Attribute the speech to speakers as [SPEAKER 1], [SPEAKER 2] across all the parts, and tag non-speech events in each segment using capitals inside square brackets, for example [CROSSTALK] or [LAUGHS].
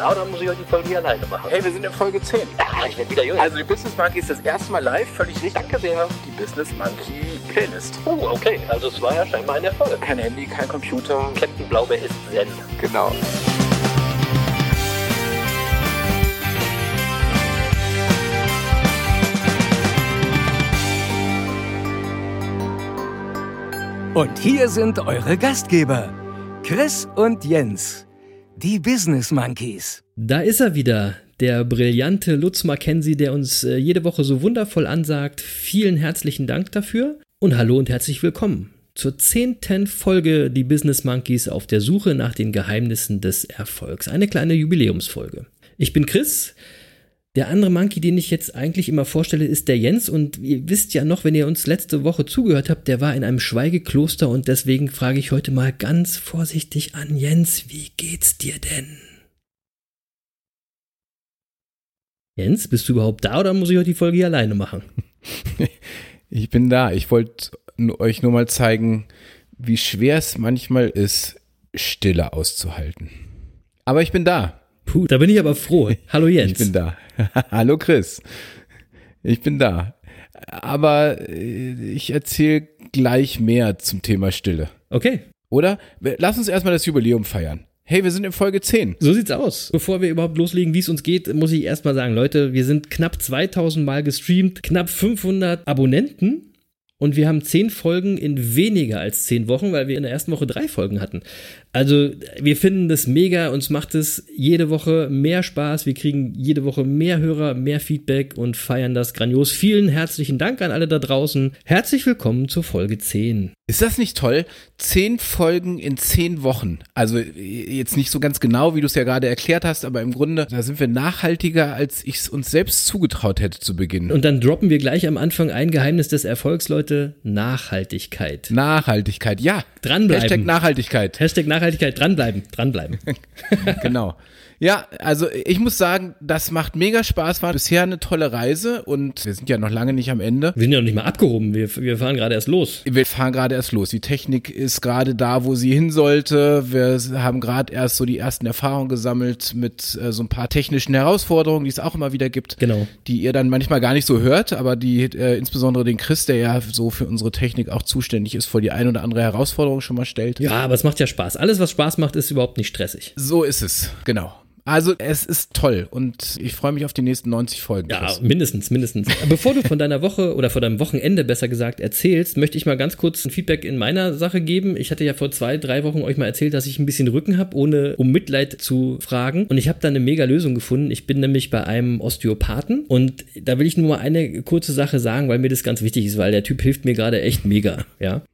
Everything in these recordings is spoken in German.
[SPEAKER 1] Da oder muss ich heute die Folge hier alleine machen?
[SPEAKER 2] Hey, wir sind in Folge 10. [LAUGHS]
[SPEAKER 1] Ah, ich werde wieder jünger.
[SPEAKER 2] Also die Business Monkey ist das erste Mal live, völlig richtig. Danke sehr. Die Business Monkey Playlist.
[SPEAKER 1] oh, okay, also es war ja scheinbar ein Erfolg.
[SPEAKER 2] Kein Handy, kein Computer.
[SPEAKER 1] Captain Blaubeer ist Zen.
[SPEAKER 2] Genau.
[SPEAKER 3] Und hier sind eure Gastgeber, Chris und Jens. Die Business Monkeys.
[SPEAKER 4] Da ist er wieder, der brillante Lutz Mackenzie, der uns äh, jede Woche so wundervoll ansagt. Vielen herzlichen Dank dafür und hallo und herzlich willkommen zur zehnten Folge Die Business Monkeys auf der Suche nach den Geheimnissen des Erfolgs. Eine kleine Jubiläumsfolge. Ich bin Chris. Der andere Monkey, den ich jetzt eigentlich immer vorstelle, ist der Jens. Und ihr wisst ja noch, wenn ihr uns letzte Woche zugehört habt, der war in einem Schweigekloster und deswegen frage ich heute mal ganz vorsichtig an Jens, wie geht's dir denn? Jens, bist du überhaupt da oder muss ich heute die Folge hier alleine machen? [LAUGHS]
[SPEAKER 5] Ich bin da. Ich wollte euch nur mal zeigen, wie schwer es manchmal ist, Stille auszuhalten. Aber ich bin da.
[SPEAKER 4] Puh, da bin ich aber froh. Hallo Jens.
[SPEAKER 5] Ich bin da. [LAUGHS] Hallo Chris. Ich bin da. Aber äh, ich erzähle gleich mehr zum Thema Stille.
[SPEAKER 4] Okay,
[SPEAKER 5] Oder? Lass uns erstmal das Jubiläum feiern. Hey, wir sind in Folge 10.
[SPEAKER 4] so sieht's aus. Bevor wir überhaupt loslegen, wie es uns geht, muss ich erstmal sagen, Leute, wir sind knapp 2000 Mal gestreamt, knapp 500 Abonnenten. Und wir haben zehn Folgen in weniger als zehn Wochen, weil wir in der ersten Woche drei Folgen hatten. Also wir finden das mega, uns macht es jede Woche mehr Spaß, wir kriegen jede Woche mehr Hörer, mehr Feedback und feiern das grandios. Vielen herzlichen Dank an alle da draußen. Herzlich willkommen zur Folge 10.
[SPEAKER 5] Ist das nicht toll? Zehn Folgen in zehn Wochen. Also jetzt nicht so ganz genau, wie du es ja gerade erklärt hast, aber im Grunde, da sind wir nachhaltiger, als ich es uns selbst zugetraut hätte zu Beginn.
[SPEAKER 4] Und dann droppen wir gleich am Anfang ein Geheimnis des Erfolgs, Leute, Nachhaltigkeit.
[SPEAKER 5] Nachhaltigkeit, ja.
[SPEAKER 4] Dranbleiben.
[SPEAKER 5] Hashtag Nachhaltigkeit.
[SPEAKER 4] Hashtag Nachhaltigkeit, dranbleiben, dranbleiben. [LAUGHS]
[SPEAKER 5] genau. Ja, also ich muss sagen, das macht mega Spaß, war bisher eine tolle Reise und wir sind ja noch lange nicht am Ende.
[SPEAKER 4] Wir sind ja noch nicht mal abgehoben, wir, wir fahren gerade erst los.
[SPEAKER 5] Wir fahren gerade erst los. Die Technik ist gerade da, wo sie hin sollte. Wir haben gerade erst so die ersten Erfahrungen gesammelt mit äh, so ein paar technischen Herausforderungen, die es auch immer wieder gibt.
[SPEAKER 4] Genau.
[SPEAKER 5] Die ihr dann manchmal gar nicht so hört, aber die äh, insbesondere den Chris, der ja so für unsere Technik auch zuständig ist, vor die ein oder andere Herausforderung schon mal stellt.
[SPEAKER 4] Ja, aber es macht ja Spaß. Alles, was Spaß macht, ist überhaupt nicht stressig.
[SPEAKER 5] So ist es, genau. Also es ist toll und ich freue mich auf die nächsten 90 Folgen.
[SPEAKER 4] Ja,
[SPEAKER 5] Chris.
[SPEAKER 4] mindestens, mindestens. [LAUGHS] Bevor du von deiner Woche oder von deinem Wochenende besser gesagt erzählst, möchte ich mal ganz kurz ein Feedback in meiner Sache geben. Ich hatte ja vor zwei, drei Wochen euch mal erzählt, dass ich ein bisschen Rücken habe, ohne um Mitleid zu fragen. Und ich habe da eine mega Lösung gefunden. Ich bin nämlich bei einem Osteopathen und da will ich nur mal eine kurze Sache sagen, weil mir das ganz wichtig ist, weil der Typ hilft mir gerade echt mega. Ja. [LAUGHS]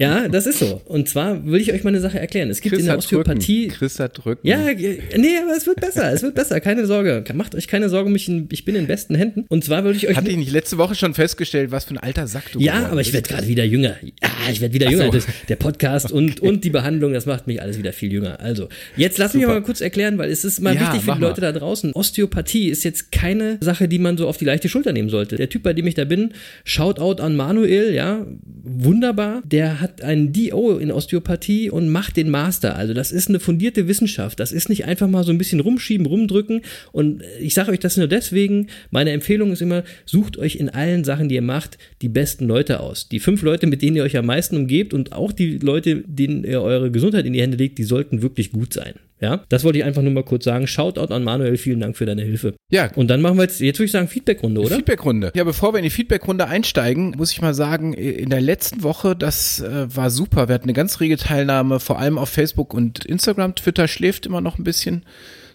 [SPEAKER 4] Ja, das ist so. Und zwar will ich euch mal eine Sache erklären. Es gibt
[SPEAKER 5] Chris
[SPEAKER 4] in der
[SPEAKER 5] hat
[SPEAKER 4] Osteopathie.
[SPEAKER 5] Rücken. Chris hat Rücken.
[SPEAKER 4] Ja, ge- nee, aber es wird besser, es wird besser, keine Sorge. Macht euch keine Sorge, mich in, ich bin in besten Händen. Und zwar würde ich euch.
[SPEAKER 5] Hatte ich nicht letzte Woche schon festgestellt, was für ein alter Sack du
[SPEAKER 4] ja, aber ich werde gerade wieder jünger. Ja, ich werde wieder jünger.
[SPEAKER 5] so.
[SPEAKER 4] Das, der Podcast [LAUGHS] und, und die Behandlung, das macht mich alles wieder viel jünger. Also, jetzt lass mich
[SPEAKER 5] Super.
[SPEAKER 4] mal kurz erklären, weil es ist mal
[SPEAKER 5] Ja,
[SPEAKER 4] wichtig für die Leute
[SPEAKER 5] mal.
[SPEAKER 4] da draußen. Osteopathie ist jetzt keine Sache, die man so auf die leichte Schulter nehmen sollte. Der Typ, bei dem ich da bin, Shoutout an Manuel, ja, wunderbar. Der hat einen DO in Osteopathie und macht den Master. Also, das ist eine fundierte Wissenschaft. Das ist nicht einfach mal so ein bisschen rumschieben, rumdrücken. Und ich sage euch das nur deswegen. Meine Empfehlung ist immer, sucht euch in allen Sachen, die ihr macht, die besten Leute aus. Die fünf Leute, mit denen ihr euch am meisten umgebt und auch die Leute, denen ihr eure Gesundheit in die Hände legt, die sollten wirklich gut sein. Ja, das wollte ich einfach nur mal kurz sagen. Shoutout an Manuel, vielen Dank für deine Hilfe.
[SPEAKER 5] Ja,
[SPEAKER 4] Und dann machen wir jetzt, jetzt würde ich sagen, Feedbackrunde, oder?
[SPEAKER 5] Feedbackrunde. Ja, bevor wir in die Feedbackrunde einsteigen, muss ich mal sagen, in der letzten Woche, das äh, war super. Wir hatten eine ganz rege Teilnahme, vor allem auf Facebook und Instagram. Twitter schläft immer noch ein bisschen.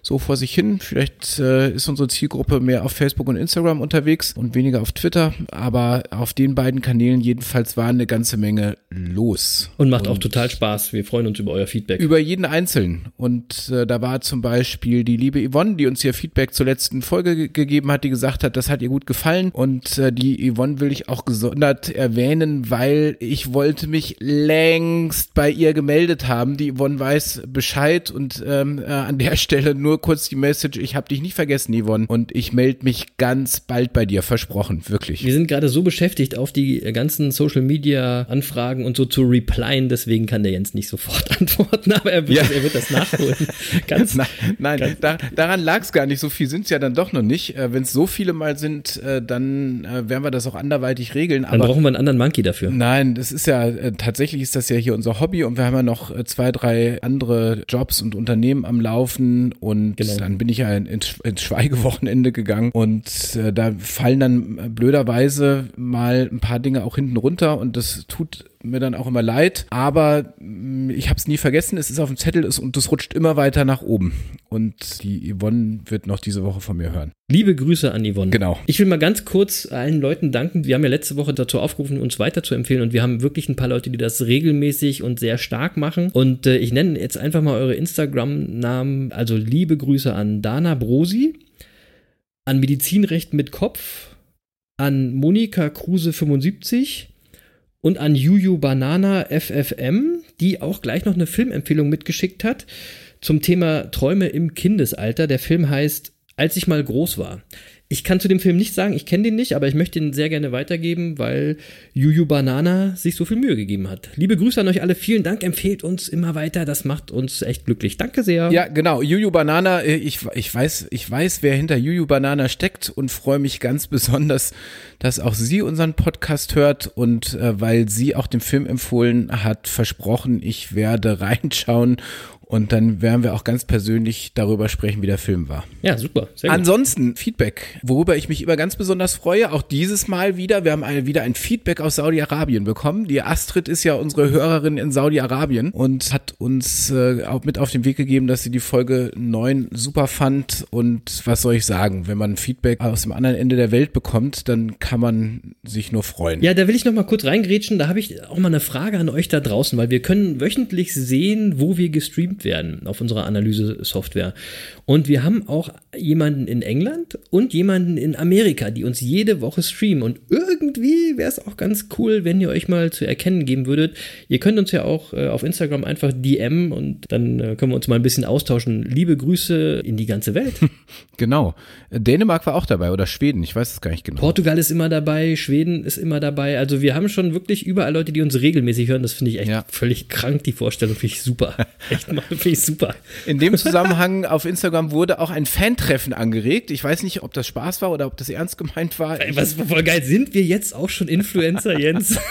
[SPEAKER 5] So vor sich hin. Vielleicht äh, ist unsere Zielgruppe mehr auf Facebook und Instagram unterwegs und weniger auf Twitter. Aber auf den beiden Kanälen jedenfalls war eine ganze Menge los.
[SPEAKER 4] Und macht auch total Spaß. Wir freuen uns über euer Feedback.
[SPEAKER 5] Über jeden Einzelnen. Und äh, da war zum Beispiel die liebe Yvonne, die uns hier Feedback zur letzten Folge ge gegeben hat, die gesagt hat, das hat ihr gut gefallen. Und äh, die Yvonne will ich auch gesondert erwähnen, weil ich wollte mich längst bei ihr gemeldet haben. Die Yvonne weiß Bescheid und ähm, äh, an der [LAUGHS] Stelle nur kurz die Message, ich habe dich nicht vergessen, Yvonne. Und ich melde mich ganz bald bei dir, versprochen, wirklich.
[SPEAKER 4] Wir sind gerade so beschäftigt, auf die ganzen Social Media Anfragen und so zu replyen, deswegen kann der Jens nicht sofort [LAUGHS] antworten, aber er wird,
[SPEAKER 5] Ja.
[SPEAKER 4] das, er wird das nachholen. [LAUGHS] Ganz,
[SPEAKER 5] Nein, nein da, daran lag es gar nicht. So viel sind es ja dann doch noch nicht. Äh, Wenn es so viele mal sind, äh, dann äh, werden wir das auch anderweitig regeln.
[SPEAKER 4] dann
[SPEAKER 5] Aber
[SPEAKER 4] brauchen wir einen anderen Monkey dafür.
[SPEAKER 5] Nein, das ist ja, tatsächlich ist das ja hier unser Hobby und wir haben ja noch zwei, drei andere Jobs und Unternehmen am Laufen und
[SPEAKER 4] Genau.
[SPEAKER 5] dann bin ich ja in, ins, ins Schweigewochenende gegangen und äh, da fallen dann äh, blöderweise mal ein paar Dinge auch hinten runter und das tut mir dann auch immer leid, aber mh, ich habe es nie vergessen, es ist auf dem Zettel ist und das rutscht immer weiter nach oben und die Yvonne wird noch diese Woche von mir hören.
[SPEAKER 4] Liebe Grüße an Yvonne.
[SPEAKER 5] Genau.
[SPEAKER 4] Ich will mal ganz kurz allen Leuten danken. Wir haben ja letzte Woche dazu aufgerufen, uns weiter zu empfehlen und wir haben wirklich ein paar Leute, die das regelmäßig und sehr stark machen. Und äh, ich nenne jetzt einfach mal eure Instagram-Namen. Also liebe Grüße an Dana Brosi, an Medizinrecht mit Kopf, an Monika Kruse 75 und an Juju Banana FFM, die auch gleich noch eine Filmempfehlung mitgeschickt hat zum Thema Träume im Kindesalter. Der Film heißt Als ich mal groß war. Ich kann zu dem Film nicht sagen, ich kenne den nicht, aber ich möchte ihn sehr gerne weitergeben, weil Juju Banana sich so viel Mühe gegeben hat. Liebe Grüße an euch alle, vielen Dank, empfehlt uns immer weiter, das macht uns echt glücklich. Danke sehr.
[SPEAKER 5] Ja, genau. Juju Banana, äh, ich, ich weiß, ich weiß, wer hinter Juju Banana steckt und freue mich ganz besonders, dass auch sie unseren Podcast hört und äh, weil sie auch den Film empfohlen hat, versprochen, ich werde [LAUGHS] reinschauen und dann werden wir auch ganz persönlich darüber sprechen, wie der Film war.
[SPEAKER 4] Ja, super.
[SPEAKER 5] Ansonsten Feedback, worüber ich mich immer ganz besonders freue, auch dieses Mal wieder. Wir haben eine, wieder ein Feedback aus Saudi-Arabien bekommen. Die Astrid ist ja unsere Hörerin in Saudi-Arabien und hat uns äh, auch mit auf den Weg gegeben, dass sie die Folge 9 super fand. Und was soll ich sagen, wenn man Feedback aus dem anderen Ende der Welt bekommt, dann kann man sich nur freuen.
[SPEAKER 4] Ja, da will ich noch mal kurz reingrätschen. Da habe ich auch mal eine Frage an euch da draußen, weil wir können wöchentlich sehen, wo wir gestreamt werden auf unserer Analyse-Software. Und wir haben auch jemanden in England und jemanden in Amerika, die uns jede Woche streamen. Und irgendwie wäre es auch ganz cool, wenn ihr euch mal zu erkennen geben würdet. Ihr könnt uns ja auch äh, auf Instagram einfach DM und dann äh, können wir uns mal ein bisschen austauschen. Liebe Grüße in die ganze Welt. [LAUGHS]
[SPEAKER 5] Genau. Dänemark war auch dabei oder Schweden, ich weiß es gar nicht genau.
[SPEAKER 4] Portugal ist immer dabei, Schweden ist immer dabei. Also wir haben schon wirklich überall Leute, die uns regelmäßig hören. Das finde ich echt
[SPEAKER 5] Ja.
[SPEAKER 4] völlig krank, die Vorstellung. Finde ich super. [LAUGHS] Echt mal, [LAUGHS] finde ich super.
[SPEAKER 5] In dem Zusammenhang auf Instagram wurde auch ein Fantreffen angeregt. Ich weiß nicht, ob das Spaß war oder ob das ernst gemeint war.
[SPEAKER 4] Ey, Was voll geil. Sind wir jetzt auch schon Influencer, Jens? [LAUGHS]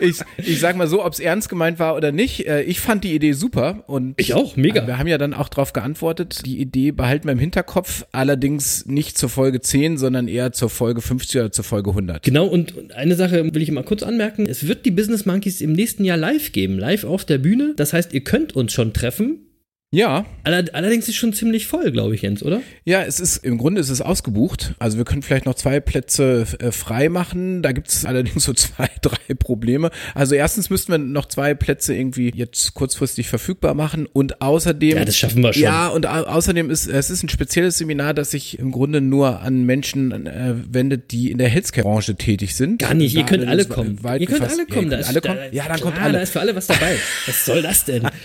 [SPEAKER 5] ich, ich sag mal so, ob es ernst gemeint war oder nicht. äh, Ich fand die Idee super und
[SPEAKER 4] Ich auch, mega.
[SPEAKER 5] Wir haben ja dann auch darauf geantwortet. Die Idee behalten wir im Hinterkopf, allerdings nicht zur Folge 10, sondern eher zur Folge 50 oder zur Folge 100.
[SPEAKER 4] Genau, und und eine Sache will ich mal kurz anmerken. Es wird die Business Monkeys im nächsten Jahr live geben, live auf der Bühne. Das heißt, ihr könnt uns schon treffen.
[SPEAKER 5] Ja,
[SPEAKER 4] Aller- Allerdings ist schon ziemlich voll, glaube ich, Jens, oder?
[SPEAKER 5] ja, es ist im Grunde ist es ausgebucht. Also wir können vielleicht noch zwei Plätze äh, frei machen. Da gibt es [LAUGHS] allerdings so zwei, [LAUGHS] drei Probleme. Also erstens müssten wir noch zwei Plätze irgendwie jetzt kurzfristig verfügbar machen und außerdem
[SPEAKER 4] Ja, das schaffen wir schon.
[SPEAKER 5] Ja, und au außerdem ist es ist ein spezielles Seminar, das sich im Grunde nur an Menschen äh, wendet, die in der Healthcare-Branche tätig sind.
[SPEAKER 4] Gar nicht, ihr könnt alle kommen. Ihr könnt alle kommen.
[SPEAKER 5] Ja, ihr
[SPEAKER 4] ist-
[SPEAKER 5] könnt alle
[SPEAKER 4] da-
[SPEAKER 5] kommen. Ja, dann
[SPEAKER 4] klar,
[SPEAKER 5] kommt alle.
[SPEAKER 4] Da ist für alle was dabei. Was soll das denn? [LAUGHS]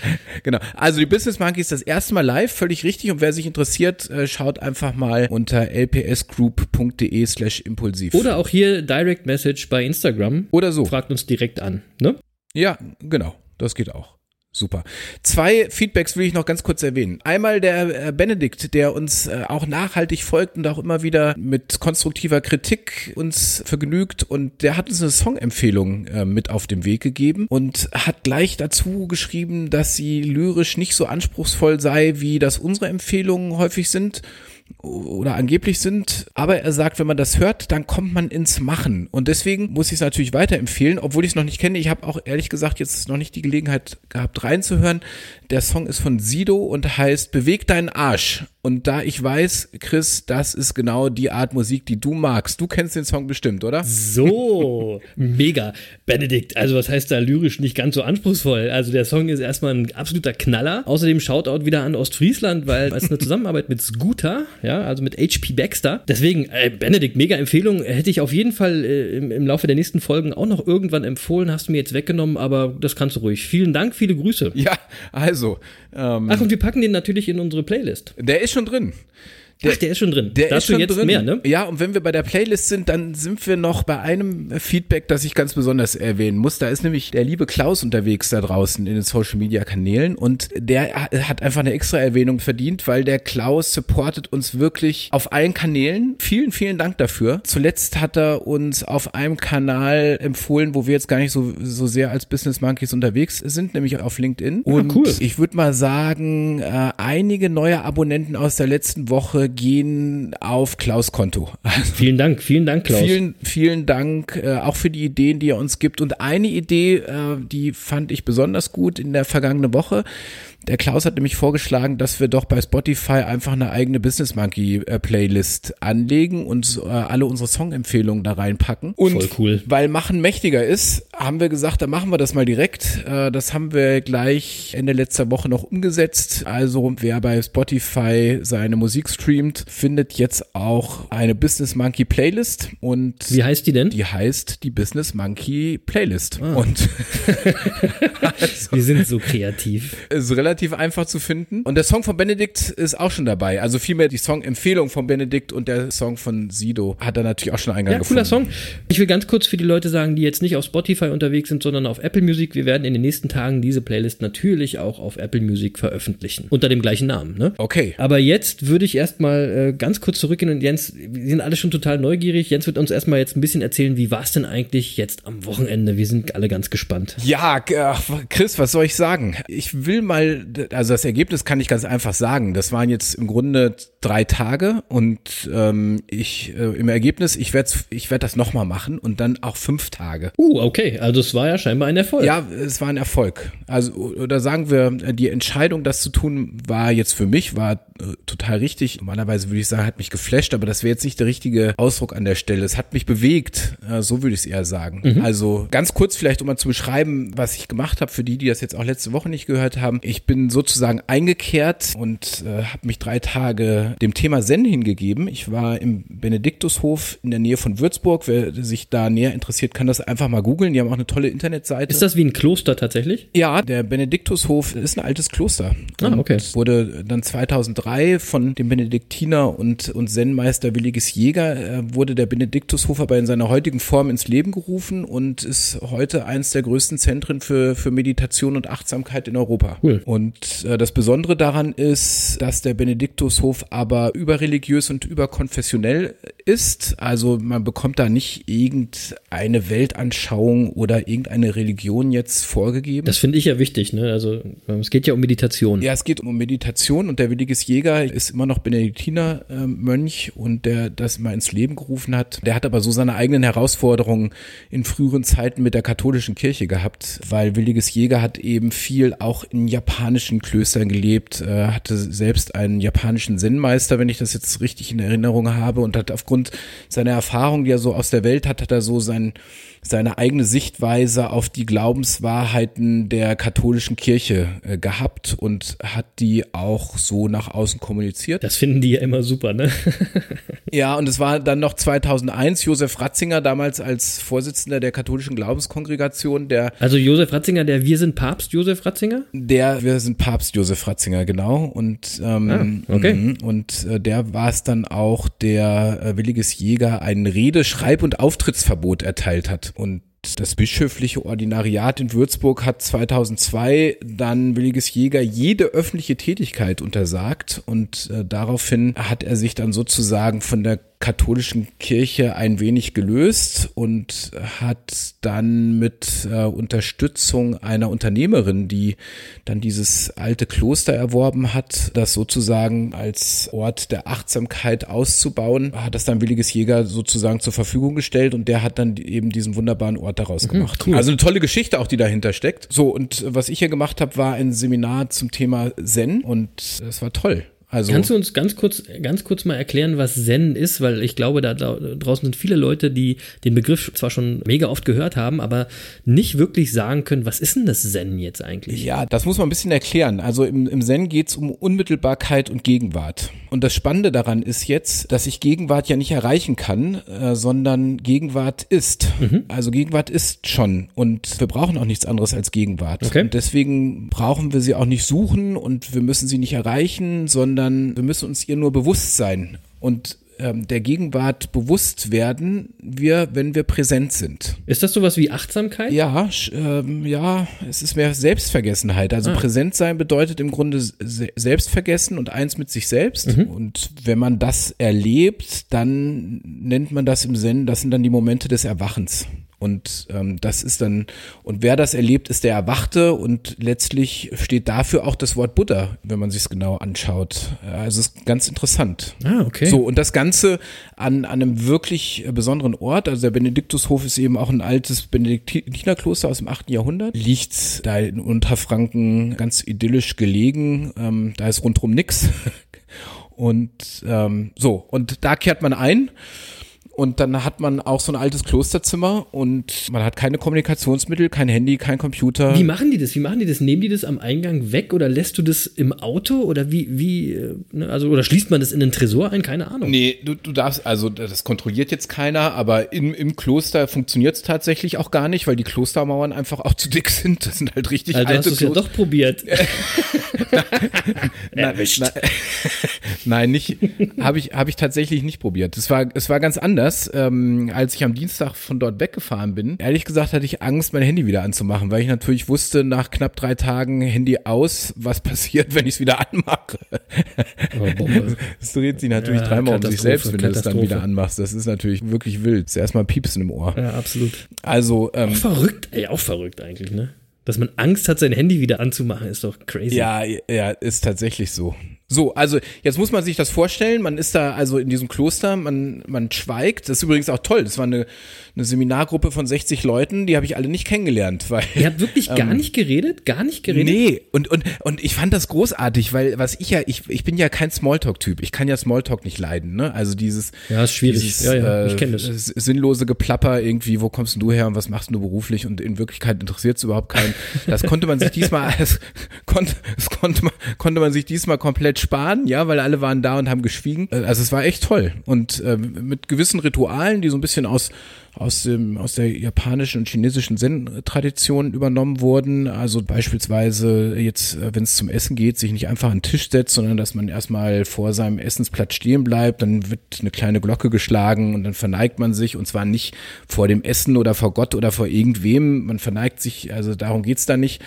[SPEAKER 5] Genau. Also die Business Monkeys das erste Mal live, völlig richtig. Und wer sich interessiert, äh, schaut einfach mal unter lpsgroup.de slash impulsiv.
[SPEAKER 4] Oder auch hier Direct Message bei Instagram.
[SPEAKER 5] Oder so.
[SPEAKER 4] Fragt uns direkt an. Ne?
[SPEAKER 5] Ja, genau. Das geht auch. Super. Zwei Feedbacks will ich noch ganz kurz erwähnen. Einmal der äh, Benedikt, der uns äh, auch nachhaltig folgt und auch immer wieder mit konstruktiver Kritik uns vergnügt und der hat uns eine Songempfehlung äh, mit auf den Weg gegeben und hat gleich dazu geschrieben, dass sie lyrisch nicht so anspruchsvoll sei, wie das unsere Empfehlungen häufig sind. Oder angeblich sind. Aber er sagt, wenn man das hört, dann kommt man ins Machen. Und deswegen muss ich es natürlich weiterempfehlen, obwohl ich es noch nicht kenne. Ich habe auch ehrlich gesagt jetzt noch nicht die Gelegenheit gehabt reinzuhören. Der Song ist von Sido und heißt Beweg deinen Arsch. Und da ich weiß, Chris, das ist genau die Art Musik, die du magst. Du kennst den Song bestimmt, oder?
[SPEAKER 4] So, mega. Benedikt, also was heißt da lyrisch nicht ganz so anspruchsvoll? Also der Song ist erstmal ein absoluter Knaller. Außerdem Shoutout wieder an Ostfriesland, weil es eine Zusammenarbeit mit Scooter, ja, also mit HP Baxter. Deswegen, äh, Benedikt, mega Empfehlung. Hätte ich auf jeden Fall äh, im, im Laufe der nächsten Folgen auch noch irgendwann empfohlen. Hast du mir jetzt weggenommen, aber das kannst du ruhig. Vielen Dank, viele Grüße.
[SPEAKER 5] Ja, also.
[SPEAKER 4] Ähm, Ach, und wir packen den natürlich in unsere Playlist.
[SPEAKER 5] Der ist schon drin.
[SPEAKER 4] Der, Ach, der ist schon drin.
[SPEAKER 5] Der Dazu ist schon
[SPEAKER 4] jetzt
[SPEAKER 5] drin.
[SPEAKER 4] mehr, ne?
[SPEAKER 5] Ja, und wenn wir bei der Playlist sind, dann sind wir noch bei einem Feedback, das ich ganz besonders erwähnen muss. Da ist nämlich der liebe Klaus unterwegs da draußen in den Social Media Kanälen und der hat einfach eine extra Erwähnung verdient, weil der Klaus supportet uns wirklich auf allen Kanälen. Vielen, vielen Dank dafür. Zuletzt hat er uns auf einem Kanal empfohlen, wo wir jetzt gar nicht so, so sehr als Business Monkeys unterwegs sind, nämlich auf LinkedIn. Und
[SPEAKER 4] cool.
[SPEAKER 5] ich würde mal sagen, äh, einige neue Abonnenten aus der letzten Woche gehen auf Klaus Konto.
[SPEAKER 4] vielen Dank, vielen Dank, Klaus.
[SPEAKER 5] Vielen, vielen Dank äh, auch für die Ideen, die er uns gibt. Und eine Idee, äh, die fand ich besonders gut in der vergangenen Woche. Der Klaus hat nämlich vorgeschlagen, dass wir doch bei Spotify einfach eine eigene Business Monkey äh, Playlist anlegen und äh, alle unsere Songempfehlungen da reinpacken. Und
[SPEAKER 4] Voll cool.
[SPEAKER 5] weil Machen mächtiger ist, haben wir gesagt, dann machen wir das mal direkt. Äh, das haben wir gleich Ende letzter Woche noch umgesetzt. Also wer bei Spotify seine Musik streamt, findet jetzt auch eine Business Monkey Playlist. Und
[SPEAKER 4] wie heißt die denn?
[SPEAKER 5] Die heißt die Business Monkey Playlist.
[SPEAKER 4] Ah.
[SPEAKER 5] Und [LAUGHS] [LAUGHS]
[SPEAKER 4] also, wir sind so kreativ.
[SPEAKER 5] Ist relativ einfach zu finden. Und der Song von Benedikt ist auch schon dabei. Also vielmehr die Songempfehlung von Benedikt und der Song von Sido hat er natürlich auch schon Eingang
[SPEAKER 4] ja,
[SPEAKER 5] gefunden.
[SPEAKER 4] cooler Song. Ich will ganz kurz für die Leute sagen, die jetzt nicht auf Spotify unterwegs sind, sondern auf Apple Music. Wir werden in den nächsten Tagen diese Playlist natürlich auch auf Apple Music veröffentlichen. Unter dem gleichen Namen, ne?
[SPEAKER 5] Okay.
[SPEAKER 4] Aber jetzt würde ich erstmal äh, ganz kurz zurückgehen und Jens, wir sind alle schon total neugierig. Jens wird uns erstmal jetzt ein bisschen erzählen, wie war es denn eigentlich jetzt am Wochenende? Wir sind alle ganz gespannt.
[SPEAKER 5] Ja, Chris, was soll ich sagen? Ich will mal, also das Ergebnis kann ich ganz einfach sagen. Das waren jetzt im Grunde drei Tage und ähm, ich äh, im Ergebnis, ich werde ich werd das nochmal machen und dann auch fünf Tage.
[SPEAKER 4] Uh, okay, also es war ja scheinbar ein Erfolg.
[SPEAKER 5] Ja, es war ein Erfolg. Also, oder sagen wir, die Entscheidung, das zu tun, war jetzt für mich, war äh, total richtig. Normalerweise würde ich sagen, hat mich geflasht, aber das wäre jetzt nicht der richtige Ausdruck an der Stelle. Es hat mich bewegt, äh, so würde ich es eher sagen. Mhm. Also ganz kurz vielleicht, um mal zu beschreiben, was ich gemacht habe, für die, die das jetzt auch letzte Woche nicht gehört haben. Ich bin sozusagen eingekehrt und äh, habe mich drei Tage dem Thema Zen hingegeben. Ich war im Benediktushof in der Nähe von Würzburg. Wer sich da näher interessiert, kann das einfach mal googeln. Die haben auch eine tolle Internetseite.
[SPEAKER 4] Ist das wie ein Kloster tatsächlich?
[SPEAKER 5] Ja, der Benediktushof ist ein altes Kloster.
[SPEAKER 4] Ah, okay.
[SPEAKER 5] Wurde dann 2003 von dem Benediktiner und, und Zen-Meister Williges Jäger äh, wurde der Benediktushof aber in seiner heutigen Form ins Leben gerufen und ist heute eins der größten Zentren für, für Meditation und Achtsamkeit in Europa.
[SPEAKER 4] Cool.
[SPEAKER 5] Und äh, das Besondere daran ist, dass der Benediktushof aber überreligiös und überkonfessionell ist. Also man bekommt da nicht irgendeine Weltanschauung oder irgendeine Religion jetzt vorgegeben.
[SPEAKER 4] Das finde ich ja wichtig, ne? Also es geht ja um Meditation.
[SPEAKER 5] Ja, es geht um Meditation und der Williges Jäger ist immer noch Benediktiner äh, Mönch und der das mal ins Leben gerufen hat. Der hat aber so seine eigenen Herausforderungen in früheren Zeiten mit der katholischen Kirche gehabt, weil Williges Jäger hat eben viel auch in japanischen Klöstern gelebt, äh, hatte selbst einen japanischen Zen-Meister, wenn ich das jetzt richtig in Erinnerung habe und hat aufgrund seiner Erfahrung, die er so aus der Welt hat, hat er so sein seine eigene Sichtweise auf die Glaubenswahrheiten der katholischen Kirche äh, gehabt und hat die auch so nach außen kommuniziert.
[SPEAKER 4] Das finden die ja immer super, ne? [LAUGHS]
[SPEAKER 5] ja, und es war dann noch 2001 Josef Ratzinger damals als Vorsitzender der katholischen Glaubenskongregation, der
[SPEAKER 4] Also Josef Ratzinger, der Wir sind Papst Josef Ratzinger?
[SPEAKER 5] Der Wir sind Papst Josef Ratzinger, genau. Und ähm,
[SPEAKER 4] ah, okay.
[SPEAKER 5] mh, und äh, der war es dann auch, der äh, Williges Jäger ein Rede-, Schreib- und Auftrittsverbot erteilt hat. Und das bischöfliche Ordinariat in Würzburg hat 2002 dann Williges Jäger jede öffentliche Tätigkeit untersagt. Und äh, daraufhin hat er sich dann sozusagen von der katholischen Kirche ein wenig gelöst und hat dann mit äh, Unterstützung einer Unternehmerin, die dann dieses alte Kloster erworben hat, das sozusagen als Ort der Achtsamkeit auszubauen, hat das dann Williges Jäger sozusagen zur Verfügung gestellt und der hat dann eben diesen wunderbaren Ort daraus gemacht.
[SPEAKER 4] cool.
[SPEAKER 5] Also eine tolle Geschichte auch, die dahinter steckt. So, und was ich hier gemacht habe, war ein Seminar zum Thema Zen und es war toll. Also
[SPEAKER 4] Kannst du uns ganz kurz, ganz kurz mal erklären, was Zen ist? Weil ich glaube, da, da draußen sind viele Leute, die den Begriff zwar schon mega oft gehört haben, aber nicht wirklich sagen können, was ist denn das Zen jetzt eigentlich?
[SPEAKER 5] Ja, das muss man ein bisschen erklären. Also im, im Zen geht's um Unmittelbarkeit und Gegenwart. Und das Spannende daran ist jetzt, dass ich Gegenwart ja nicht erreichen kann, äh, sondern Gegenwart ist. Also Gegenwart ist schon. Und wir brauchen auch nichts anderes als Gegenwart.
[SPEAKER 4] Okay.
[SPEAKER 5] Und deswegen brauchen wir sie auch nicht suchen und wir müssen sie nicht erreichen, sondern wir müssen uns ihr nur bewusst sein. Und ähm, der Gegenwart bewusst werden wir, wenn wir präsent sind.
[SPEAKER 4] Ist das sowas wie Achtsamkeit?
[SPEAKER 5] Ja, ähm, ja, es ist mehr Selbstvergessenheit. Also
[SPEAKER 4] Ah.
[SPEAKER 5] präsent sein bedeutet im Grunde se Selbstvergessen und eins mit sich selbst. Und wenn man das erlebt, dann nennt man das im Zen, das sind dann die Momente des Erwachens. Und ähm, das ist dann, und wer das erlebt, ist der Erwachte und letztlich steht dafür auch das Wort Buddha, wenn man sich es genau anschaut. Also es ist ganz interessant.
[SPEAKER 4] Ah, okay.
[SPEAKER 5] So, und das Ganze an, an einem wirklich äh, besonderen Ort. Also der Benediktushof ist eben auch ein altes Benediktinerkloster aus dem 8. Jahrhundert. Liegt da in Unterfranken ganz idyllisch gelegen. Ähm, da ist rundrum nix. [LAUGHS] Und ähm, so, und da kehrt man ein. Und dann hat man auch so ein altes Klosterzimmer und man hat keine Kommunikationsmittel, kein Handy, kein Computer.
[SPEAKER 4] Wie machen die das? Wie machen die das? Nehmen die das am Eingang weg oder lässt du das im Auto oder wie, wie, äh, ne? also, oder schließt man das in den Tresor ein? Keine Ahnung.
[SPEAKER 5] Nee, du, du darfst, also das kontrolliert jetzt keiner, aber im, im Kloster funktioniert es tatsächlich auch gar nicht, weil die Klostermauern einfach auch [LAUGHS] zu dick sind. Das sind halt richtig
[SPEAKER 4] Also hast
[SPEAKER 5] alte
[SPEAKER 4] du es ja
[SPEAKER 5] Kloster.
[SPEAKER 4] doch probiert. [LAUGHS]
[SPEAKER 5] Erwischt. Nein, [LAUGHS] nein, nicht. Habe ich, habe ich tatsächlich nicht probiert. Es war, es war ganz anders. Ähm, als ich am Dienstag von dort weggefahren bin, ehrlich gesagt hatte ich Angst, mein Handy wieder anzumachen, weil ich natürlich wusste, nach knapp drei Tagen Handy aus, was passiert, [LAUGHS] wenn ich es wieder anmache.
[SPEAKER 4] Oh. [LAUGHS]
[SPEAKER 5] Es dreht sich natürlich
[SPEAKER 4] Ja,
[SPEAKER 5] dreimal um sich selbst, wenn du es dann wieder anmachst. Das ist natürlich wirklich wild. Zuerst mal Piepsen im Ohr.
[SPEAKER 4] ja, absolut.
[SPEAKER 5] Also, ähm,
[SPEAKER 4] Auch verrückt, ey, auch verrückt eigentlich, ne? Dass man Angst hat, sein Handy wieder anzumachen, ist doch crazy.
[SPEAKER 5] Ja, ja, ist tatsächlich so. So, also jetzt muss man sich das vorstellen, man ist da also in diesem Kloster, man, man schweigt, das ist übrigens auch toll, das war eine, eine Seminargruppe von 60 Leuten, die habe ich alle nicht kennengelernt, weil
[SPEAKER 4] Ihr habt wirklich gar nicht geredet? Gar nicht geredet?
[SPEAKER 5] Nee, und, und, und ich fand das großartig, weil was ich ja, ich, ich bin ja kein Smalltalk-Typ. Ich kann ja Smalltalk nicht leiden, ne? Also dieses,
[SPEAKER 4] Ja, ist schwierig.
[SPEAKER 5] dieses
[SPEAKER 4] Ja, ja,
[SPEAKER 5] äh,
[SPEAKER 4] ich kenn das.
[SPEAKER 5] s- sinnlose Geplapper irgendwie, wo kommst du her und was machst du beruflich und in Wirklichkeit interessiert es überhaupt keinen. Das konnte man sich [LAUGHS] diesmal, [LAUGHS] das konnte, das konnte man, konnte man sich diesmal komplett sparen, ja, weil alle waren da und haben geschwiegen. Äh, Also es war echt toll und äh, mit gewissen Ritualen, die so ein bisschen aus aus dem aus der japanischen und chinesischen Zen-Tradition übernommen wurden. Also beispielsweise jetzt, äh, wenn es zum Essen geht, sich nicht einfach an den Tisch setzt, sondern dass man erstmal vor seinem Essensplatz stehen bleibt, dann wird eine kleine Glocke geschlagen und dann verneigt man sich und zwar nicht vor dem Essen oder vor Gott oder vor irgendwem. Man verneigt sich, also darum geht's da nicht,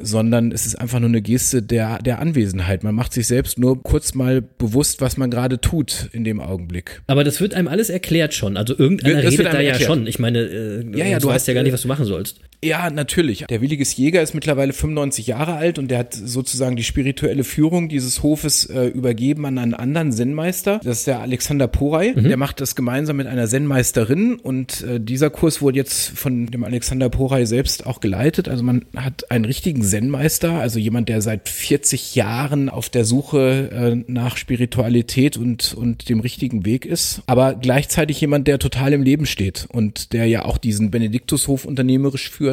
[SPEAKER 5] sondern es ist einfach nur eine Geste der, der Anwesenheit. Man macht sich selbst nur kurz mal bewusst, was man gerade tut in dem Augenblick.
[SPEAKER 4] Aber das wird einem alles erklärt schon. Also irgendeiner
[SPEAKER 5] Das
[SPEAKER 4] redet da ja
[SPEAKER 5] erklärt.
[SPEAKER 4] schon. Ich meine, äh,
[SPEAKER 5] Ja, ja,
[SPEAKER 4] du weißt ja gar nicht, was du machen sollst.
[SPEAKER 5] Ja, natürlich. Der Williges Jäger ist mittlerweile 95 Jahre alt und der hat sozusagen die spirituelle Führung dieses Hofes äh, übergeben an einen anderen Zen-Meister. Das ist der Alexander Poray. Der macht das gemeinsam mit einer Zen-Meisterin und äh, dieser Kurs wurde jetzt von dem Alexander Poray selbst auch geleitet. Also man hat einen richtigen Zen-Meister, also jemand, der seit 40 Jahren auf der Suche äh, nach Spiritualität und, und dem richtigen Weg ist, aber gleichzeitig jemand, der total im Leben steht und der ja auch diesen Benediktushof unternehmerisch führt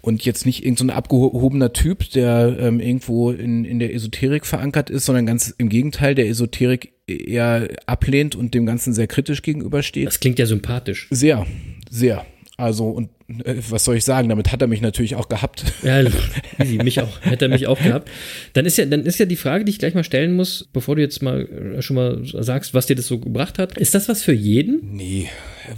[SPEAKER 5] und jetzt nicht irgendein so ein abgehobener Typ, der ähm, irgendwo in, in der Esoterik verankert ist, sondern ganz im Gegenteil, der Esoterik eher ablehnt und dem Ganzen sehr kritisch gegenübersteht.
[SPEAKER 4] Das klingt ja sympathisch.
[SPEAKER 5] Sehr, sehr. Also und was soll ich sagen? Damit hat er mich natürlich auch gehabt.
[SPEAKER 4] Ja, [LAUGHS] easy, mich auch, hätte er mich auch gehabt. Dann ist ja, dann ist ja die Frage, die ich gleich mal stellen muss, bevor du jetzt mal äh, schon mal sagst, was dir das so gebracht hat. Ist das was für jeden?
[SPEAKER 5] Nee,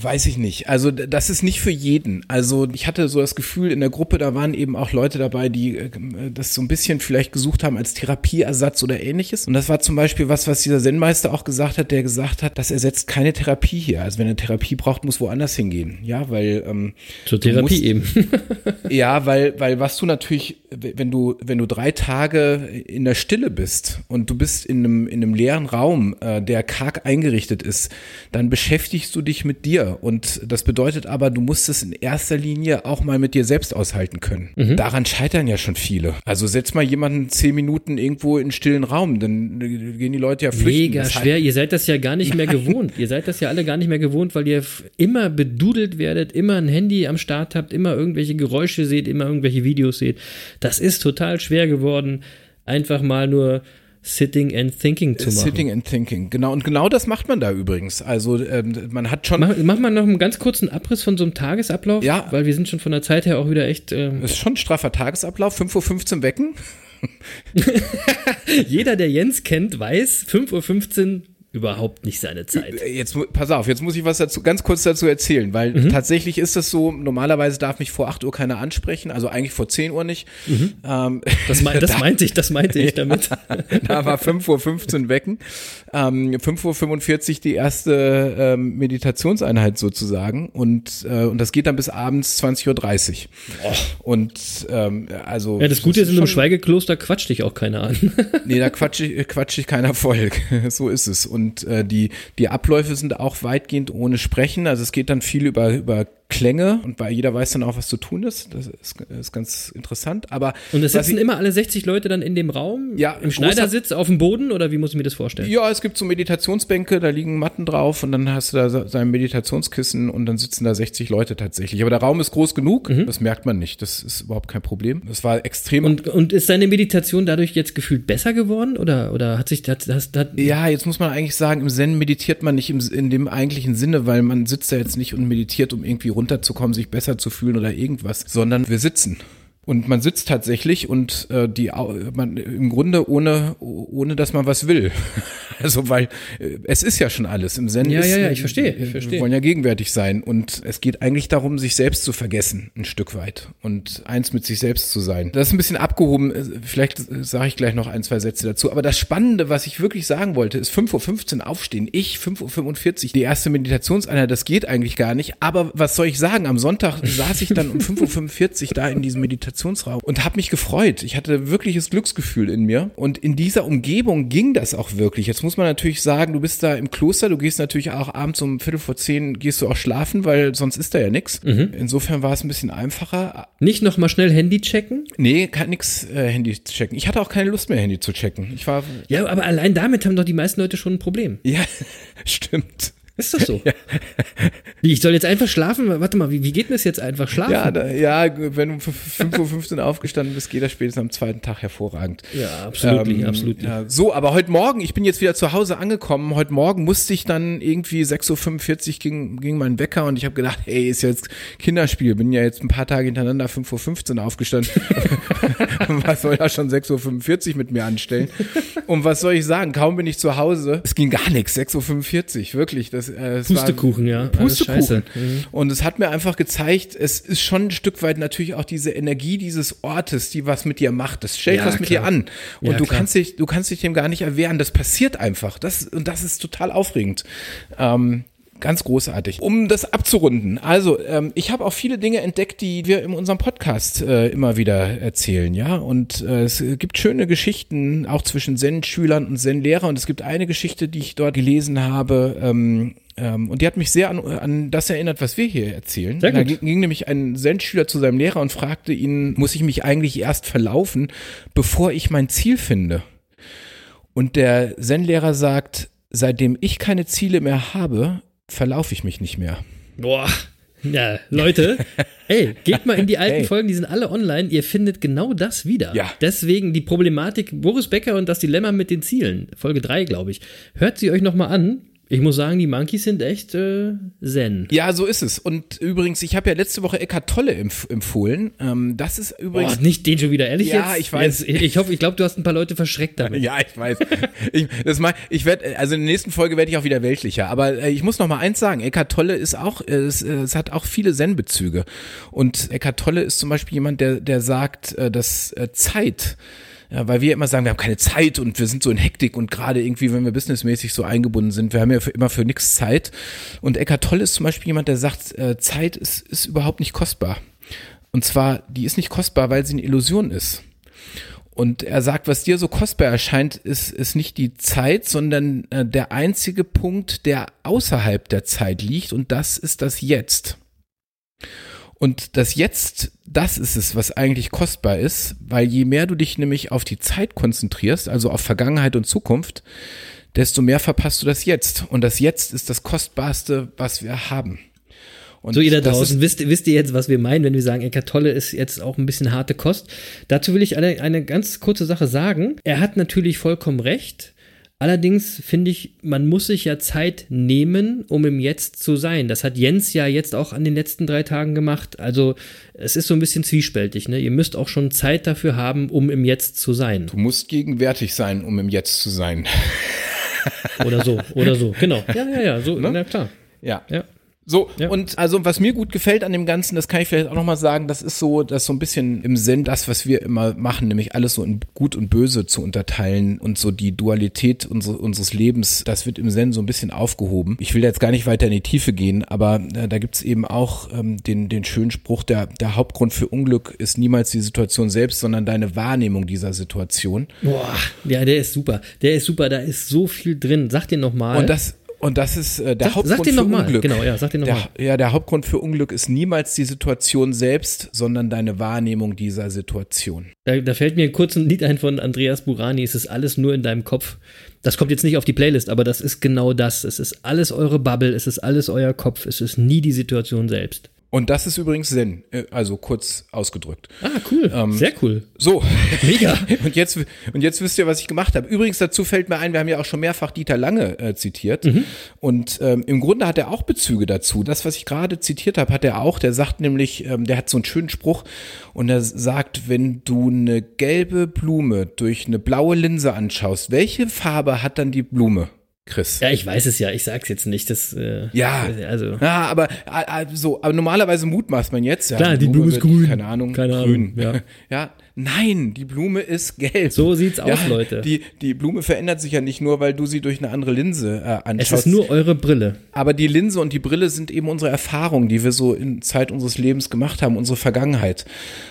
[SPEAKER 5] weiß ich nicht. Also das ist nicht für jeden. Also ich hatte so das Gefühl, in der Gruppe, da waren eben auch Leute dabei, die äh, das so ein bisschen vielleicht gesucht haben als Therapieersatz oder ähnliches. Und das war zum Beispiel was, was dieser Zen-Meister auch gesagt hat, der gesagt hat, das ersetzt keine Therapie hier. Also wenn er Therapie braucht, muss woanders hingehen. Ja, weil ähm,
[SPEAKER 4] Zur Therapie
[SPEAKER 5] musst-
[SPEAKER 4] eben. [LAUGHS]
[SPEAKER 5] Ja, weil, weil was du natürlich, wenn du, wenn du drei Tage in der Stille bist und du bist in einem, in einem leeren Raum, äh, der karg eingerichtet ist, dann beschäftigst du dich mit dir. Und das bedeutet aber, du musst es in erster Linie auch mal mit dir selbst aushalten können. Daran scheitern ja schon viele. Also setz mal jemanden zehn Minuten irgendwo in einen stillen Raum, dann gehen die Leute ja flüchten.
[SPEAKER 4] Mega
[SPEAKER 5] Das
[SPEAKER 4] schwer. Ihr seid das ja gar nicht mehr gewohnt. Ihr seid das ja alle gar nicht mehr gewohnt, weil ihr immer bedudelt werdet, immer ein Handy am Start habt, immer irgendwelche Geräusche seht, immer irgendwelche Videos seht. Das ist total schwer geworden, einfach mal nur Sitting and Thinking zu machen.
[SPEAKER 5] Sitting and thinking, genau. Und genau das macht man da übrigens. Also ähm, man hat schon
[SPEAKER 4] Mach, mach mal noch einen ganz kurzen Abriss von so einem Tagesablauf,
[SPEAKER 5] Ja.
[SPEAKER 4] weil wir sind schon von der Zeit her auch wieder echt. Ähm,
[SPEAKER 5] ist schon ein straffer Tagesablauf, 5.15 Uhr wecken. [LAUGHS]
[SPEAKER 4] jeder, der Jens kennt, weiß, 5.15 Uhr überhaupt nicht seine Zeit.
[SPEAKER 5] Äh, Jetzt, pass auf, jetzt muss ich was dazu, ganz kurz dazu erzählen, weil
[SPEAKER 4] Mhm.
[SPEAKER 5] tatsächlich ist das so, normalerweise darf mich vor 8 Uhr keiner ansprechen, also eigentlich vor 10 Uhr nicht. Ähm,
[SPEAKER 4] Mhm. Das, mein, [LAUGHS] das meinte ich, das meinte ich damit. [LAUGHS]
[SPEAKER 5] da war 5.15 Uhr wecken. Ähm, 5.45 Uhr die erste ähm, Meditationseinheit sozusagen und, äh, und das geht dann bis abends 20.30 Uhr. Und ähm, also
[SPEAKER 4] Ja, das Gute ist, in einem Schweigekloster quatscht dich auch keiner an.
[SPEAKER 5] Nee, da quatsch ich, quatsch ich keiner voll. [LAUGHS] so ist es. Und äh, die, die Abläufe sind auch weitgehend ohne Sprechen. Also es geht dann viel über, über Klänge und bei jeder weiß dann auch, was zu tun ist. Das ist, ist ganz interessant. Aber
[SPEAKER 4] Und es sitzen
[SPEAKER 5] ich-
[SPEAKER 4] immer alle 60 Leute dann in dem Raum?
[SPEAKER 5] Ja,
[SPEAKER 4] Im Schneidersitz auf dem Boden oder wie muss ich mir das vorstellen?
[SPEAKER 5] ja, es gibt so Meditationsbänke, da liegen Matten drauf und dann hast du da se- sein Meditationskissen und dann sitzen da 60 Leute tatsächlich. Aber der Raum ist groß genug, das merkt man nicht. Das ist überhaupt kein Problem. Das war extrem
[SPEAKER 4] Und, und ist deine Meditation dadurch jetzt gefühlt besser geworden oder, oder hat sich das, das, das
[SPEAKER 5] Ja, jetzt muss man eigentlich sagen, im Zen meditiert man nicht im, in dem eigentlichen Sinne, weil man sitzt da jetzt nicht und meditiert, um irgendwie runterzukommen, sich besser zu fühlen oder irgendwas, sondern wir sitzen. Und man sitzt tatsächlich und äh, die man im Grunde ohne ohne dass man was will. [LAUGHS] Also weil äh, es ist ja schon alles im Zen.
[SPEAKER 4] Ja,
[SPEAKER 5] ist,
[SPEAKER 4] ja, ja, ich verstehe, ich
[SPEAKER 5] Wir
[SPEAKER 4] verstehe.
[SPEAKER 5] wollen ja gegenwärtig sein und es geht eigentlich darum, sich selbst zu vergessen, ein Stück weit und eins mit sich selbst zu sein. Das ist ein bisschen abgehoben. äh, Vielleicht sage ich gleich noch ein, zwei Sätze dazu. Aber das Spannende, was ich wirklich sagen wollte, ist 5.15 Uhr aufstehen. Ich 5.45 Uhr. Die erste Meditationseinheit, das geht eigentlich gar nicht. Aber was soll ich sagen? Am Sonntag saß ich dann um 5.45 Uhr da in diesem Meditationsraum und habe mich gefreut. Ich hatte wirkliches Glücksgefühl in mir. Und in dieser Umgebung ging das auch wirklich. Jetzt muss man natürlich sagen, du bist da im Kloster, du gehst natürlich auch abends um Viertel vor zehn, gehst du auch schlafen, weil sonst ist da ja nichts. Insofern war es ein bisschen einfacher.
[SPEAKER 4] nicht nochmal schnell Handy checken?
[SPEAKER 5] Nee, kann nix äh, Handy checken. Ich hatte auch keine Lust mehr, Handy zu checken. Ich war,
[SPEAKER 4] Ja, aber allein damit haben doch die meisten Leute schon ein Problem.
[SPEAKER 5] ja, [LAUGHS] stimmt.
[SPEAKER 4] Ist das so? [LAUGHS] Wie, ich soll jetzt einfach schlafen? Warte mal, wie, wie geht denn das jetzt einfach schlafen?
[SPEAKER 5] Ja, da, ja, wenn du um 5.15 Uhr aufgestanden bist, geht das spätestens am zweiten Tag hervorragend.
[SPEAKER 4] Ja, absolut,
[SPEAKER 5] Ähm,
[SPEAKER 4] absolut.
[SPEAKER 5] Ja, so, aber heute Morgen, ich bin jetzt wieder zu Hause angekommen. Heute Morgen musste ich dann irgendwie 6.45 Uhr ging, ging mein Wecker und ich habe gedacht, hey, ist jetzt Kinderspiel. Bin ja jetzt ein paar Tage hintereinander 5.15 Uhr aufgestanden. [LAUGHS] was soll da schon 6.45 Uhr mit mir anstellen? Und was soll ich sagen? Kaum bin ich zu Hause. Es ging gar nichts. 6.45 Uhr, wirklich. Das, äh, es war-
[SPEAKER 4] Pustekuchen, ja.
[SPEAKER 5] Pustekuchen.
[SPEAKER 4] scheiße.
[SPEAKER 5] Und es hat mir einfach gezeigt, es ist schon ein Stück weit natürlich auch diese Energie dieses Ortes, die was mit dir macht. Das stellt
[SPEAKER 4] Ja,
[SPEAKER 5] was mit
[SPEAKER 4] klar.
[SPEAKER 5] dir an. Und
[SPEAKER 4] Ja,
[SPEAKER 5] du
[SPEAKER 4] klar.
[SPEAKER 5] kannst dich, du kannst dich dem gar nicht erwehren. Das passiert einfach. Das, und das ist total aufregend. Ähm, Ganz großartig. Um das abzurunden, also ähm, ich habe auch viele Dinge entdeckt, die wir in unserem Podcast äh, immer wieder erzählen, ja. Und äh, es gibt schöne Geschichten auch zwischen Zen-Schülern und Zen-Lehrer. Und es gibt eine Geschichte, die ich dort gelesen habe, ähm, ähm, und die hat mich sehr an, an das erinnert, was wir hier erzählen. Da ging, ging nämlich ein Zen-Schüler zu seinem Lehrer und fragte ihn, muss ich mich eigentlich erst verlaufen, bevor ich mein Ziel finde? Und der Zen-Lehrer sagt, seitdem ich keine Ziele mehr habe, verlaufe ich mich nicht mehr.
[SPEAKER 4] Boah. Ja, Leute, [LAUGHS] ey, geht mal in die alten
[SPEAKER 5] Hey.
[SPEAKER 4] Folgen, die sind alle online, ihr findet genau das wieder.
[SPEAKER 5] Ja.
[SPEAKER 4] Deswegen die Problematik Boris Becker und das Dilemma mit den Zielen, Folge 3, glaube ich. Hört sie euch nochmal an. Ich muss sagen, die Monkeys sind echt äh, zen.
[SPEAKER 5] Ja, so ist es. Und übrigens, ich habe ja letzte Woche Eckart Tolle empf empfohlen. Ähm, das ist übrigens.
[SPEAKER 4] Oh, nicht den schon wieder, ehrlich
[SPEAKER 5] Ja,
[SPEAKER 4] jetzt?
[SPEAKER 5] ich weiß.
[SPEAKER 4] Jetzt, ich hoffe, ich glaube, du hast ein paar Leute verschreckt damit.
[SPEAKER 5] Ja, ich weiß. Ich, das mal, ich werde, also in der nächsten Folge werde ich auch wieder weltlicher. Aber äh, ich muss noch mal eins sagen: Eckart Tolle ist auch, äh, es, äh, es hat auch viele Zen-Bezüge. Und Eckart Tolle ist zum Beispiel jemand, der, der sagt, äh, dass äh, Zeit ja, weil wir immer sagen, wir haben keine Zeit und wir sind so in Hektik und gerade irgendwie, wenn wir businessmäßig so eingebunden sind, wir haben ja für, immer für nichts Zeit. Und Eckart Tolle ist zum Beispiel jemand, der sagt, äh, Zeit ist, ist überhaupt nicht kostbar. Und zwar, die ist nicht kostbar, weil sie eine Illusion ist. Und er sagt, was dir so kostbar erscheint, ist, ist nicht die Zeit, sondern äh, der einzige Punkt, der außerhalb der Zeit liegt und das ist das Jetzt. Und das Jetzt, das ist es, was eigentlich kostbar ist, weil je mehr du dich nämlich auf die Zeit konzentrierst, also auf Vergangenheit und Zukunft, desto mehr verpasst du das Jetzt. Und das Jetzt ist das Kostbarste, was wir haben. Und
[SPEAKER 4] So, ihr da draußen, wisst, wisst ihr jetzt, was wir meinen, wenn wir sagen, Eckart Tolle ist jetzt auch ein bisschen harte Kost? Dazu will ich eine, eine ganz kurze Sache sagen. Er hat natürlich vollkommen recht. Allerdings finde ich, man muss sich ja Zeit nehmen, um im Jetzt zu sein. Das hat Jens ja jetzt auch an den letzten drei Tagen gemacht. Also es ist so ein bisschen zwiespältig. Ne? Ihr müsst auch schon Zeit dafür haben, um im Jetzt zu sein.
[SPEAKER 5] Du musst gegenwärtig sein, um im Jetzt zu sein.
[SPEAKER 4] Oder so, oder so. Genau. [LAUGHS] Ja, ja, ja. So, na klar.
[SPEAKER 5] Ja.
[SPEAKER 4] Ja.
[SPEAKER 5] So,
[SPEAKER 4] Ja.
[SPEAKER 5] und also was mir gut gefällt an dem Ganzen, das kann ich vielleicht auch nochmal sagen, das ist so, das ist so ein bisschen im Sinn das, was wir immer machen, nämlich alles so in Gut und Böse zu unterteilen und so die Dualität unsere, unseres Lebens, das wird im Zen so ein bisschen aufgehoben. Ich will jetzt gar nicht weiter in die Tiefe gehen, aber äh, da gibt's eben auch ähm, den, den schönen Spruch, der, der Hauptgrund für Unglück ist niemals die Situation selbst, sondern deine Wahrnehmung dieser Situation.
[SPEAKER 4] Boah, ja, der ist super. Der ist super. Da ist so viel drin. Sag dir nochmal.
[SPEAKER 5] Und das, und das ist äh, der
[SPEAKER 4] Sag-
[SPEAKER 5] Hauptgrund
[SPEAKER 4] sag
[SPEAKER 5] für
[SPEAKER 4] mal.
[SPEAKER 5] Unglück.
[SPEAKER 4] Genau, ja, sag den noch
[SPEAKER 5] der,
[SPEAKER 4] mal.
[SPEAKER 5] Ja, der Hauptgrund für Unglück ist niemals die Situation selbst, sondern deine Wahrnehmung dieser Situation.
[SPEAKER 4] Da, da fällt mir kurz ein Lied ein von Andreas Burani, es ist alles nur in deinem Kopf. Das kommt jetzt nicht auf die Playlist, aber das ist genau das. Es ist alles eure Bubble, es ist alles euer Kopf, es ist nie die Situation selbst.
[SPEAKER 5] Und das ist übrigens Zen, äh, also kurz ausgedrückt.
[SPEAKER 4] Ah, cool. Sehr cool.
[SPEAKER 5] So.
[SPEAKER 4] Mega. [LAUGHS]
[SPEAKER 5] und, jetzt, und jetzt wisst ihr, was ich gemacht habe. Übrigens, dazu fällt mir ein, wir haben ja auch schon mehrfach Dieter Lange äh, zitiert.
[SPEAKER 4] Mhm.
[SPEAKER 5] Und ähm, im Grunde hat er auch Bezüge dazu. Das, was ich gerade zitiert habe, hat er auch. Der sagt nämlich, ähm, der hat so einen schönen Spruch und er sagt, wenn du eine gelbe Blume durch eine blaue Linse anschaust, welche Farbe hat dann die Blume, Chris?
[SPEAKER 4] Ja, ich weiß es ja, ich sag's jetzt nicht. Das, äh,
[SPEAKER 5] Ja,
[SPEAKER 4] Also.
[SPEAKER 5] ja, aber äh, äh, so, aber normalerweise mutmaßt man jetzt. Ja,
[SPEAKER 4] Klar, die Blume ist
[SPEAKER 5] wird,
[SPEAKER 4] grün.
[SPEAKER 5] Keine Ahnung,
[SPEAKER 4] Keine
[SPEAKER 5] grün.
[SPEAKER 4] Ahnung, ja. [LAUGHS]
[SPEAKER 5] ja, nein, die Blume ist gelb.
[SPEAKER 4] So sieht's aus, Leute.
[SPEAKER 5] Die, die Blume verändert sich ja nicht nur, weil du sie durch eine andere Linse äh,
[SPEAKER 4] Es
[SPEAKER 5] anschaust.
[SPEAKER 4] ist nur eure Brille.
[SPEAKER 5] aber die Linse und die Brille sind eben unsere Erfahrungen, die wir so in Zeit unseres Lebens gemacht haben, unsere Vergangenheit.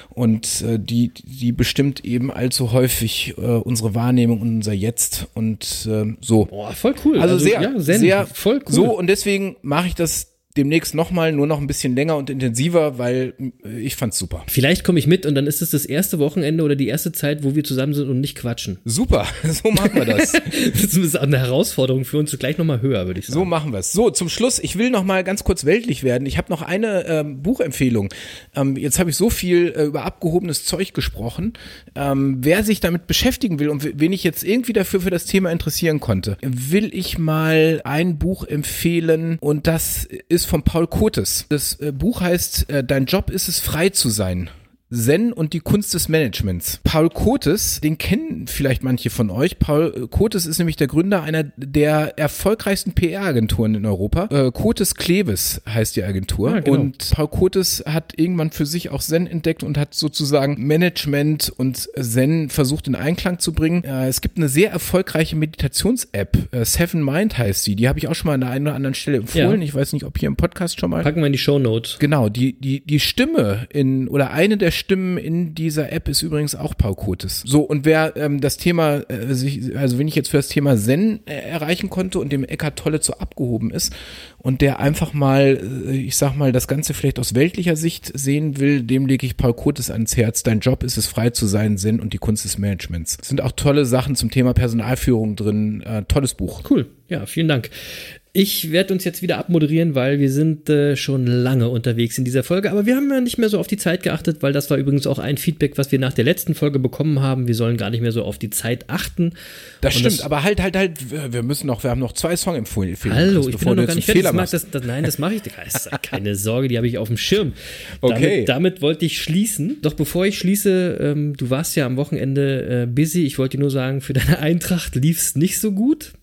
[SPEAKER 5] Und äh, die, die bestimmt eben allzu häufig äh, unsere Wahrnehmung und unser Jetzt und äh, so.
[SPEAKER 4] Boah, voll cool.
[SPEAKER 5] Also, sehr,
[SPEAKER 4] ja,
[SPEAKER 5] sehr
[SPEAKER 4] voll cool.
[SPEAKER 5] So und deswegen mache ich das demnächst nochmal, nur noch ein bisschen länger und intensiver, weil äh, ich fand's super.
[SPEAKER 4] Vielleicht komme ich mit und dann ist es das erste Wochenende oder die erste Zeit, wo wir zusammen sind und nicht quatschen.
[SPEAKER 5] Super, [LAUGHS] so machen wir das. [LAUGHS]
[SPEAKER 4] Das ist eine Herausforderung für uns gleich nochmal höher, würde ich sagen.
[SPEAKER 5] So machen wir es. So, zum Schluss, ich will noch mal ganz kurz weltlich werden. Ich habe noch eine ähm, Buchempfehlung. Ähm, jetzt habe ich so viel äh, über abgehobenes Zeug gesprochen. Ähm, wer sich damit beschäftigen will und wen ich jetzt irgendwie dafür für das Thema interessieren konnte, will ich mal ein Buch empfehlen und das ist von Paul Kotes. Das äh, Buch heißt äh, Dein Job ist es, frei zu sein. Zen und die Kunst des Managements. Paul Kotes, den kennen vielleicht manche von euch. Paul Kotes ist nämlich der Gründer einer der erfolgreichsten PR-Agenturen in Europa. Äh, Kotes Kleves heißt die Agentur.
[SPEAKER 4] Ah, genau.
[SPEAKER 5] Und Paul Kotes hat irgendwann für sich auch Zen entdeckt und hat sozusagen Management und Zen versucht in Einklang zu bringen. Äh, es gibt eine sehr erfolgreiche Meditations-App. Äh, Seven Mind heißt sie. Die habe ich auch schon mal an der einen oder anderen Stelle empfohlen.
[SPEAKER 4] Ja.
[SPEAKER 5] Ich weiß nicht, ob hier im Podcast schon mal.
[SPEAKER 4] Packen wir in die Show Notes.
[SPEAKER 5] Genau, die, die, die Stimme in, oder eine der Stimmen in dieser App ist übrigens auch Paul Kotes. So, und wer ähm, das Thema, äh, sich, also wenn ich jetzt für das Thema Zen äh, erreichen konnte und dem Eckhart Tolle zu abgehoben ist und der einfach mal, äh, ich sag mal, das Ganze vielleicht aus weltlicher Sicht sehen will, dem lege ich Paul Kotes ans Herz. Dein Job ist es, frei zu sein, Zen und die Kunst des Managements. Es sind auch tolle Sachen zum Thema Personalführung drin. Äh, tolles Buch.
[SPEAKER 4] Cool. Ja, vielen Dank. Ich werde uns jetzt wieder abmoderieren, weil wir sind äh, schon lange unterwegs in dieser Folge. Aber wir haben ja nicht mehr so auf die Zeit geachtet, weil das war übrigens auch ein Feedback, was wir nach der letzten Folge bekommen haben. Wir sollen gar nicht mehr so auf die Zeit achten.
[SPEAKER 5] Das
[SPEAKER 4] Und
[SPEAKER 5] stimmt,
[SPEAKER 4] das-
[SPEAKER 5] aber halt, halt, halt, wir müssen noch, wir haben noch zwei Songempfehlungen.
[SPEAKER 4] Hallo, ich bin
[SPEAKER 5] bevor du
[SPEAKER 4] noch gar nicht fertig. Das
[SPEAKER 5] machst.
[SPEAKER 4] das, das, nein, das mache ich. Das keine Sorge, die habe ich auf dem Schirm. [LAUGHS]
[SPEAKER 5] Okay.
[SPEAKER 4] Damit, damit wollte ich schließen. Doch bevor ich schließe, ähm, du warst ja am Wochenende äh, busy. Ich wollte dir nur sagen, für deine Eintracht lief es nicht so gut.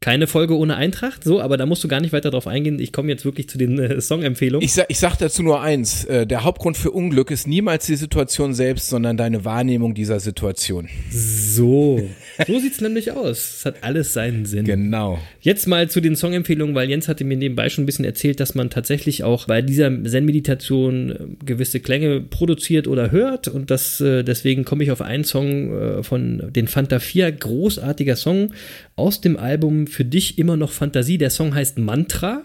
[SPEAKER 4] Keine Folge ohne Eintracht, so, aber da musst du gar nicht weiter drauf eingehen. Ich komme jetzt wirklich zu den äh, Songempfehlungen.
[SPEAKER 5] Ich sag, ich sag dazu nur eins. Äh, der Hauptgrund für Unglück ist niemals die Situation selbst, sondern deine Wahrnehmung dieser Situation.
[SPEAKER 4] So, so sieht's nämlich aus. Es hat alles seinen Sinn.
[SPEAKER 5] Genau.
[SPEAKER 4] Jetzt mal zu den Songempfehlungen, weil Jens hatte mir nebenbei schon ein bisschen erzählt, dass man tatsächlich auch bei dieser Zen-Meditation äh, gewisse Klänge produziert oder hört und das, äh, deswegen komme ich auf einen Song äh, von den Fanta 4, großartiger Song aus dem Album Für dich immer noch Fantasie. Der Song heißt Mantra.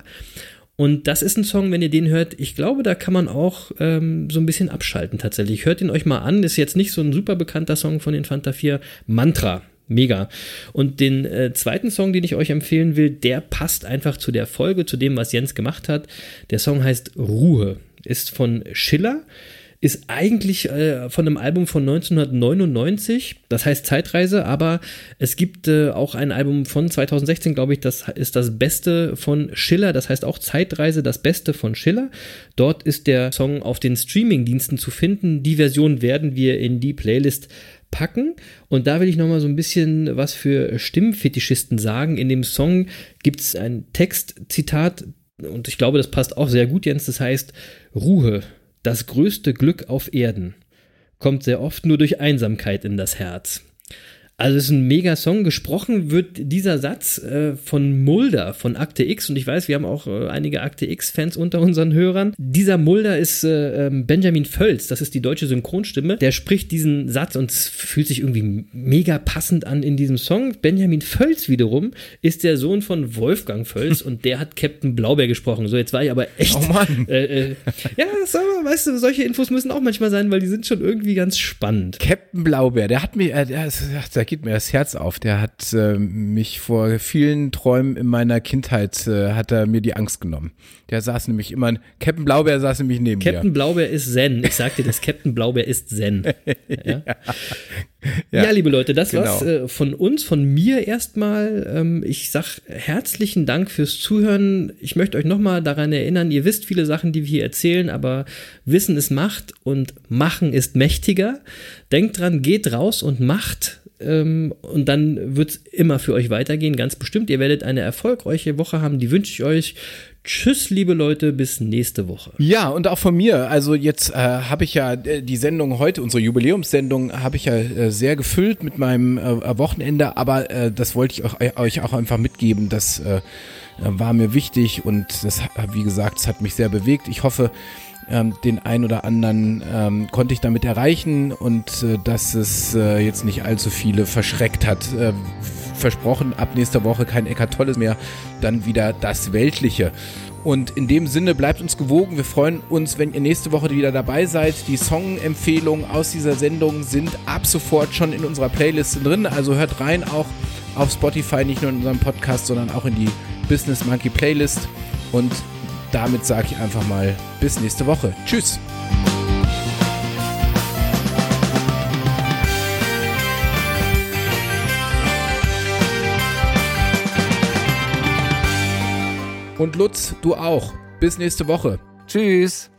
[SPEAKER 4] Und das ist ein Song, wenn ihr den hört, ich glaube, da kann man auch ähm, so ein bisschen abschalten tatsächlich. Hört ihn euch mal an, ist jetzt nicht so ein super bekannter Song von den Fanta 4. Mantra. Mega. Und den äh, zweiten Song, den ich euch empfehlen will, der passt einfach zu der Folge, zu dem, was Jens gemacht hat. Der Song heißt Ruhe, ist von Schiller, ist eigentlich äh, von einem Album von 1999, das heißt Zeitreise, aber es gibt äh, auch ein Album von 2016, glaube ich, das ist das Beste von Schiller, das heißt auch Zeitreise, das Beste von Schiller. Dort ist der Song auf den Streaming-Diensten zu finden. Die Version werden wir in die Playlist packen. Und da will ich nochmal so ein bisschen was für Stimmfetischisten sagen. In dem Song gibt es ein Textzitat, und ich glaube, das passt auch sehr gut, Jens. Das heißt, Ruhe, das größte Glück auf Erden, kommt sehr oft nur durch Einsamkeit in das Herz. Also es ist ein mega Song. Gesprochen wird dieser Satz äh, von Mulder von Akte X und ich weiß, wir haben auch äh, einige Akte X-Fans unter unseren Hörern. Dieser Mulder ist äh, ähm, Benjamin Völz, das ist die deutsche Synchronstimme. Der spricht diesen Satz und es fühlt sich irgendwie mega passend an in diesem Song. Benjamin Völz wiederum ist der Sohn von Wolfgang Völz [LAUGHS] und der hat Captain Blaubeer gesprochen. So, jetzt war ich aber echt.
[SPEAKER 5] Oh Mann.
[SPEAKER 4] Äh, äh, ja, aber, weißt du, solche Infos müssen auch manchmal sein, weil die sind schon irgendwie ganz spannend.
[SPEAKER 5] Captain Blaubeer, der hat mir, äh, der, ist- da geht mir das Herz auf. Der hat äh, mich vor vielen Träumen in meiner Kindheit, äh, hat er mir die Angst genommen. Der saß nämlich immer, Captain Blaubeer saß nämlich neben
[SPEAKER 4] Captain
[SPEAKER 5] mir.
[SPEAKER 4] Blaubeer ist Zen. Ich sag dir das, Captain Blaubeer ist Zen. [LAUGHS] Ja, ja. liebe Leute, das
[SPEAKER 5] genau.
[SPEAKER 4] war's äh, von uns, von mir erstmal. Ähm, ich sag herzlichen Dank fürs Zuhören. Ich möchte euch nochmal daran erinnern, ihr wisst viele Sachen, die wir hier erzählen, aber Wissen ist Macht und Machen ist mächtiger. Denkt dran, geht raus und macht. Ähm, und dann wird's immer für euch weitergehen, ganz bestimmt. Ihr werdet eine erfolgreiche Woche haben, die wünsche ich euch. Tschüss, liebe Leute, bis nächste Woche.
[SPEAKER 5] Ja, und auch von mir. Also jetzt äh, habe ich ja äh, die Sendung heute, unsere Jubiläumssendung, habe ich ja äh, sehr gefüllt mit meinem äh, Wochenende, aber äh, das wollte ich euch, euch auch einfach mitgeben. Das äh, war mir wichtig und das, wie gesagt, es hat mich sehr bewegt. Ich hoffe, ähm, den ein oder anderen ähm, konnte ich damit erreichen und äh, dass es äh, jetzt nicht allzu viele verschreckt hat. Äh, versprochen, ab nächster Woche kein Eckart Tolles mehr, dann wieder das Weltliche. Und in dem Sinne bleibt uns gewogen. Wir freuen uns, wenn ihr nächste Woche wieder dabei seid. Die Songempfehlungen aus dieser Sendung sind ab sofort schon in unserer Playlist drin. Also hört rein auch auf Spotify, nicht nur in unserem Podcast, sondern auch in die Business Monkey Playlist. Und damit sage ich einfach mal bis nächste Woche. Tschüss. Und Lutz, du auch. Bis nächste Woche.
[SPEAKER 3] Tschüss.